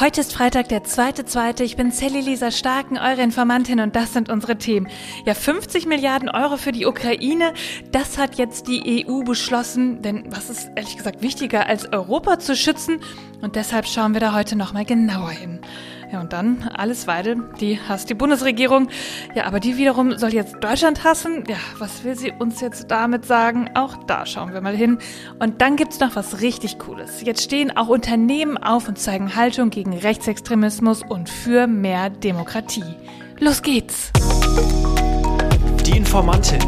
Heute ist Freitag, der zweite, zweite. Ich bin Sally Lisa Starken, eure Informantin und das sind unsere Themen. Ja, 50 Milliarden Euro für die Ukraine, das hat jetzt die EU beschlossen. Denn was ist ehrlich gesagt wichtiger, als Europa zu schützen? Und deshalb schauen wir da heute nochmal genauer hin. Ja, und dann alles weiter, die hasst die Bundesregierung. Ja, aber die wiederum soll jetzt Deutschland hassen. Ja, was will sie uns jetzt damit sagen? Auch da schauen wir mal hin. Und dann gibt's noch was richtig Cooles. Jetzt stehen auch Unternehmen auf und zeigen Haltung gegen Rechtsextremismus und für mehr Demokratie. Los geht's! Die Informantin.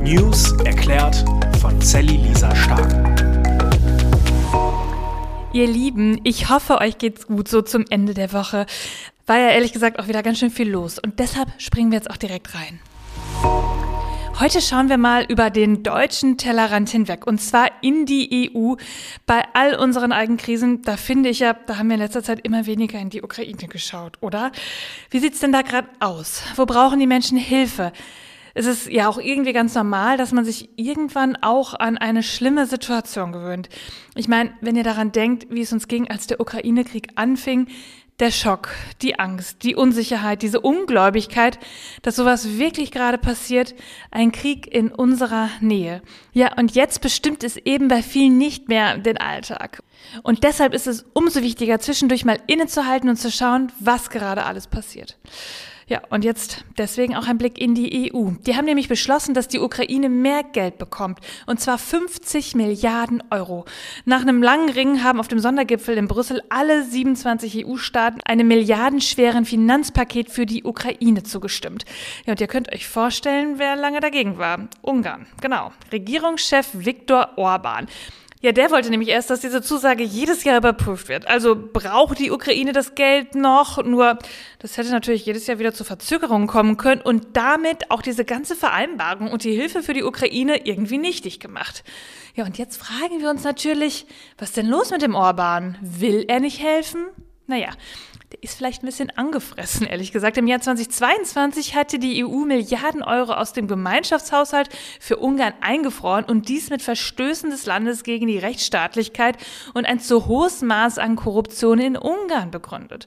News erklärt von Sally Lisa Stark. Ihr Lieben, ich hoffe, euch geht's gut so zum Ende der Woche. War ja ehrlich gesagt auch wieder ganz schön viel los und deshalb springen wir jetzt auch direkt rein. Heute schauen wir mal über den deutschen Tellerrand hinweg und zwar in die EU. Bei all unseren Eigenkrisen, da finde ich ja, da haben wir in letzter Zeit immer weniger in die Ukraine geschaut, oder? Wie sieht's denn da gerade aus? Wo brauchen die Menschen Hilfe? Es ist ja auch irgendwie ganz normal, dass man sich irgendwann auch an eine schlimme Situation gewöhnt. Ich meine, wenn ihr daran denkt, wie es uns ging, als der Ukraine-Krieg anfing, der Schock, die Angst, die Unsicherheit, diese Ungläubigkeit, dass sowas wirklich gerade passiert, ein Krieg in unserer Nähe. Ja, und jetzt bestimmt es eben bei vielen nicht mehr den Alltag. Und deshalb ist es umso wichtiger, zwischendurch mal innezuhalten und zu schauen, was gerade alles passiert. Ja, und jetzt deswegen auch ein Blick in die EU. Die haben nämlich beschlossen, dass die Ukraine mehr Geld bekommt. Und zwar 50 Milliarden Euro. Nach einem langen Ring haben auf dem Sondergipfel in Brüssel alle 27 EU-Staaten einem milliardenschweren Finanzpaket für die Ukraine zugestimmt. Ja, und ihr könnt euch vorstellen, wer lange dagegen war. Ungarn. Genau. Regierungschef Viktor Orban. Ja, der wollte nämlich erst, dass diese Zusage jedes Jahr überprüft wird. Also braucht die Ukraine das Geld noch? Nur, das hätte natürlich jedes Jahr wieder zu Verzögerungen kommen können und damit auch diese ganze Vereinbarung und die Hilfe für die Ukraine irgendwie nichtig gemacht. Ja, und jetzt fragen wir uns natürlich, was denn los mit dem Orban? Will er nicht helfen? Naja, der ist vielleicht ein bisschen angefressen, ehrlich gesagt. Im Jahr 2022 hatte die EU Milliarden Euro aus dem Gemeinschaftshaushalt für Ungarn eingefroren und dies mit Verstößen des Landes gegen die Rechtsstaatlichkeit und ein zu hohes Maß an Korruption in Ungarn begründet.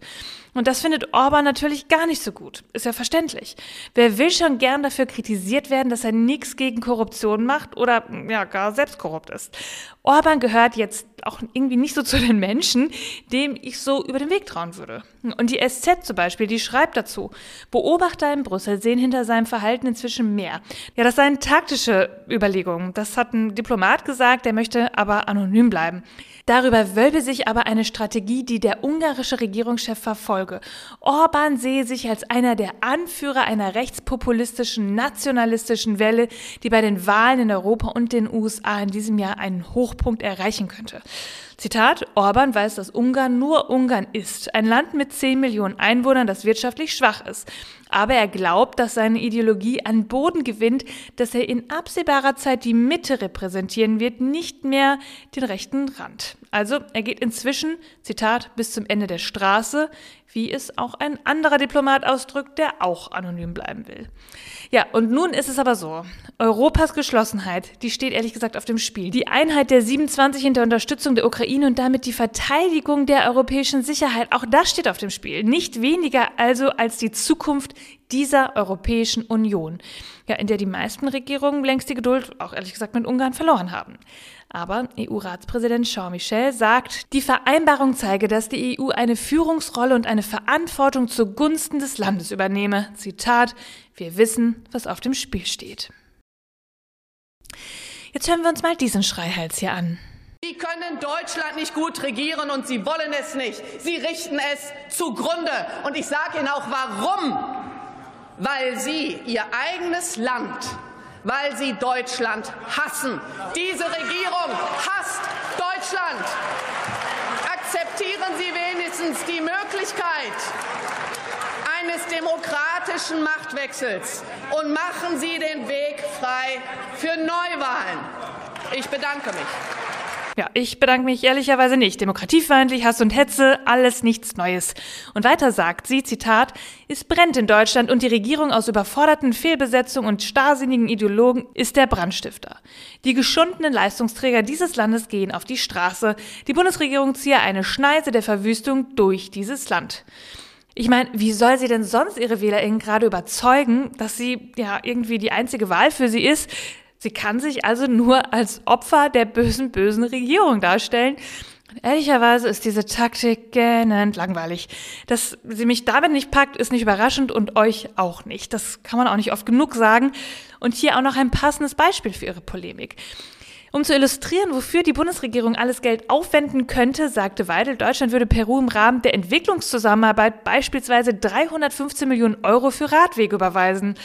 Und das findet Orban natürlich gar nicht so gut. Ist ja verständlich. Wer will schon gern dafür kritisiert werden, dass er nichts gegen Korruption macht oder ja gar selbst korrupt ist? Orban gehört jetzt auch irgendwie nicht so zu den Menschen, dem ich so über den Weg trauen würde. Und die SZ zum Beispiel, die schreibt dazu, Beobachter in Brüssel sehen hinter seinem Verhalten inzwischen mehr. Ja, das seien taktische Überlegungen. Das hat ein Diplomat gesagt, der möchte aber anonym bleiben. Darüber wölbe sich aber eine Strategie, die der ungarische Regierungschef verfolge. Orban sehe sich als einer der Anführer einer rechtspopulistischen, nationalistischen Welle, die bei den Wahlen in Europa und den USA in diesem Jahr einen Hochpunkt erreichen könnte. Zitat, Orban weiß, dass Ungarn nur Ungarn ist, ein Land mit 10 Millionen Einwohnern, das wirtschaftlich schwach ist. Aber er glaubt, dass seine Ideologie an Boden gewinnt, dass er in absehbarer Zeit die Mitte repräsentieren wird, nicht mehr den rechten Rand. Also er geht inzwischen, Zitat, bis zum Ende der Straße, wie es auch ein anderer Diplomat ausdrückt, der auch anonym bleiben will. Ja, und nun ist es aber so. Europas Geschlossenheit, die steht ehrlich gesagt auf dem Spiel. Die Einheit der 27 in der Unterstützung der Ukraine und damit die Verteidigung der europäischen Sicherheit, auch das steht auf dem Spiel. Nicht weniger also als die Zukunft dieser Europäischen Union, ja, in der die meisten Regierungen längst die Geduld, auch ehrlich gesagt mit Ungarn, verloren haben. Aber EU-Ratspräsident Charles Michel sagt, die Vereinbarung zeige, dass die EU eine Führungsrolle und eine Verantwortung zugunsten des Landes übernehme. Zitat, wir wissen, was auf dem Spiel steht. Jetzt hören wir uns mal diesen Schreihals hier an. Sie können Deutschland nicht gut regieren und Sie wollen es nicht. Sie richten es zugrunde. Und ich sage Ihnen auch warum weil sie ihr eigenes Land, weil sie Deutschland hassen. Diese Regierung hasst Deutschland. Akzeptieren Sie wenigstens die Möglichkeit eines demokratischen Machtwechsels und machen Sie den Weg frei für Neuwahlen. Ich bedanke mich. Ja, ich bedanke mich ehrlicherweise nicht. Demokratiefeindlich, Hass und Hetze, alles nichts Neues. Und weiter sagt sie, Zitat, es brennt in Deutschland und die Regierung aus überforderten Fehlbesetzungen und starrsinnigen Ideologen ist der Brandstifter. Die geschundenen Leistungsträger dieses Landes gehen auf die Straße. Die Bundesregierung ziehe eine Schneise der Verwüstung durch dieses Land. Ich meine, wie soll sie denn sonst ihre WählerInnen gerade überzeugen, dass sie ja irgendwie die einzige Wahl für sie ist? Sie kann sich also nur als Opfer der bösen, bösen Regierung darstellen. ehrlicherweise ist diese Taktik gähnend langweilig. Dass sie mich damit nicht packt, ist nicht überraschend und euch auch nicht. Das kann man auch nicht oft genug sagen. Und hier auch noch ein passendes Beispiel für ihre Polemik. Um zu illustrieren, wofür die Bundesregierung alles Geld aufwenden könnte, sagte Weidel, Deutschland würde Peru im Rahmen der Entwicklungszusammenarbeit beispielsweise 315 Millionen Euro für Radwege überweisen.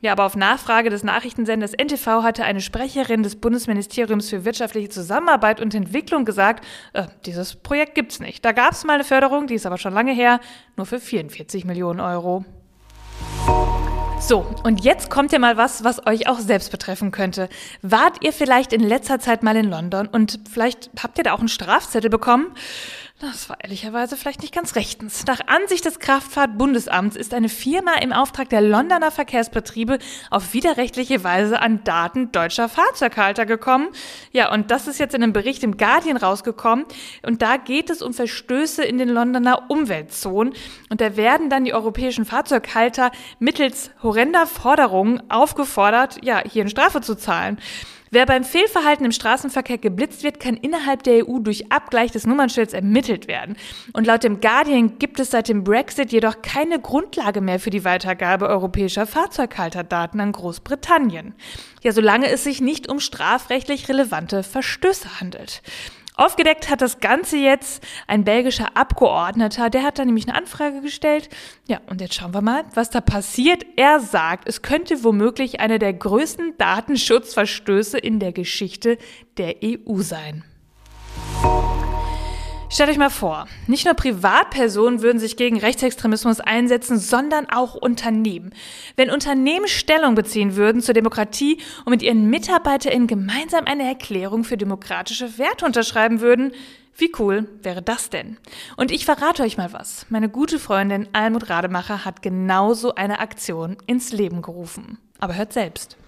Ja, aber auf Nachfrage des Nachrichtensenders NTV hatte eine Sprecherin des Bundesministeriums für wirtschaftliche Zusammenarbeit und Entwicklung gesagt, äh, dieses Projekt gibt's nicht. Da gab's mal eine Förderung, die ist aber schon lange her, nur für 44 Millionen Euro. So, und jetzt kommt ja mal was, was euch auch selbst betreffen könnte. Wart ihr vielleicht in letzter Zeit mal in London und vielleicht habt ihr da auch einen Strafzettel bekommen? Das war ehrlicherweise vielleicht nicht ganz rechtens. Nach Ansicht des Kraftfahrtbundesamts ist eine Firma im Auftrag der Londoner Verkehrsbetriebe auf widerrechtliche Weise an Daten deutscher Fahrzeughalter gekommen. Ja, und das ist jetzt in einem Bericht im Guardian rausgekommen. Und da geht es um Verstöße in den Londoner Umweltzonen. Und da werden dann die europäischen Fahrzeughalter mittels horrender Forderungen aufgefordert, ja, hier eine Strafe zu zahlen. Wer beim Fehlverhalten im Straßenverkehr geblitzt wird, kann innerhalb der EU durch Abgleich des Nummernschilds ermittelt werden. Und laut dem Guardian gibt es seit dem Brexit jedoch keine Grundlage mehr für die Weitergabe europäischer Fahrzeughalterdaten an Großbritannien. Ja, solange es sich nicht um strafrechtlich relevante Verstöße handelt. Aufgedeckt hat das Ganze jetzt ein belgischer Abgeordneter, der hat da nämlich eine Anfrage gestellt. Ja, und jetzt schauen wir mal, was da passiert. Er sagt, es könnte womöglich einer der größten Datenschutzverstöße in der Geschichte der EU sein. Stellt euch mal vor, nicht nur Privatpersonen würden sich gegen Rechtsextremismus einsetzen, sondern auch Unternehmen. Wenn Unternehmen Stellung beziehen würden zur Demokratie und mit ihren MitarbeiterInnen gemeinsam eine Erklärung für demokratische Werte unterschreiben würden, wie cool wäre das denn? Und ich verrate euch mal was. Meine gute Freundin Almut Rademacher hat genauso eine Aktion ins Leben gerufen. Aber hört selbst.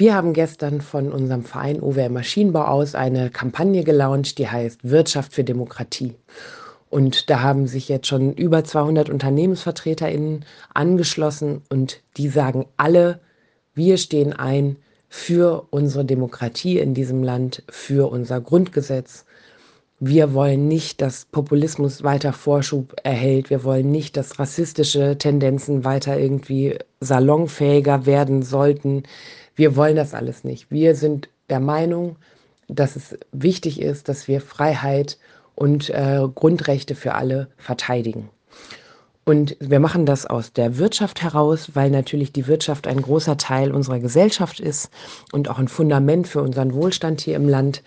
Wir haben gestern von unserem Verein OWR Maschinenbau aus eine Kampagne gelauncht, die heißt Wirtschaft für Demokratie. Und da haben sich jetzt schon über 200 UnternehmensvertreterInnen angeschlossen und die sagen alle, wir stehen ein für unsere Demokratie in diesem Land, für unser Grundgesetz. Wir wollen nicht, dass Populismus weiter Vorschub erhält. Wir wollen nicht, dass rassistische Tendenzen weiter irgendwie salonfähiger werden sollten. Wir wollen das alles nicht. Wir sind der Meinung, dass es wichtig ist, dass wir Freiheit und äh, Grundrechte für alle verteidigen. Und wir machen das aus der Wirtschaft heraus, weil natürlich die Wirtschaft ein großer Teil unserer Gesellschaft ist und auch ein Fundament für unseren Wohlstand hier im Land.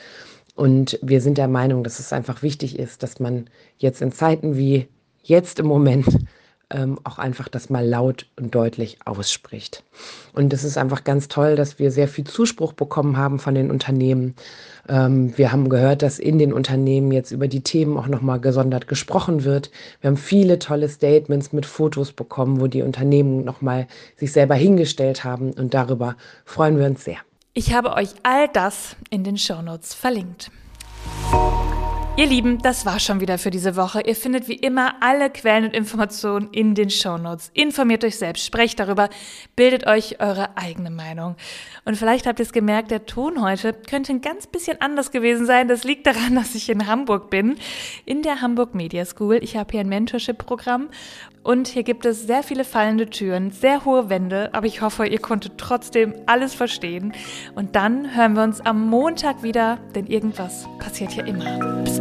Und wir sind der Meinung, dass es einfach wichtig ist, dass man jetzt in Zeiten wie jetzt im Moment ähm, auch einfach das mal laut und deutlich ausspricht. Und es ist einfach ganz toll, dass wir sehr viel Zuspruch bekommen haben von den Unternehmen. Ähm, wir haben gehört, dass in den Unternehmen jetzt über die Themen auch nochmal gesondert gesprochen wird. Wir haben viele tolle Statements mit Fotos bekommen, wo die Unternehmen nochmal sich selber hingestellt haben und darüber freuen wir uns sehr. Ich habe euch all das in den Shownotes verlinkt. Ihr Lieben, das war schon wieder für diese Woche. Ihr findet wie immer alle Quellen und Informationen in den Shownotes. Informiert euch selbst, sprecht darüber, bildet euch eure eigene Meinung. Und vielleicht habt ihr es gemerkt, der Ton heute könnte ein ganz bisschen anders gewesen sein. Das liegt daran, dass ich in Hamburg bin, in der Hamburg Media School. Ich habe hier ein Mentorship-Programm und hier gibt es sehr viele fallende Türen, sehr hohe Wände, aber ich hoffe, ihr konntet trotzdem alles verstehen. Und dann hören wir uns am Montag wieder, denn irgendwas passiert hier immer. Bis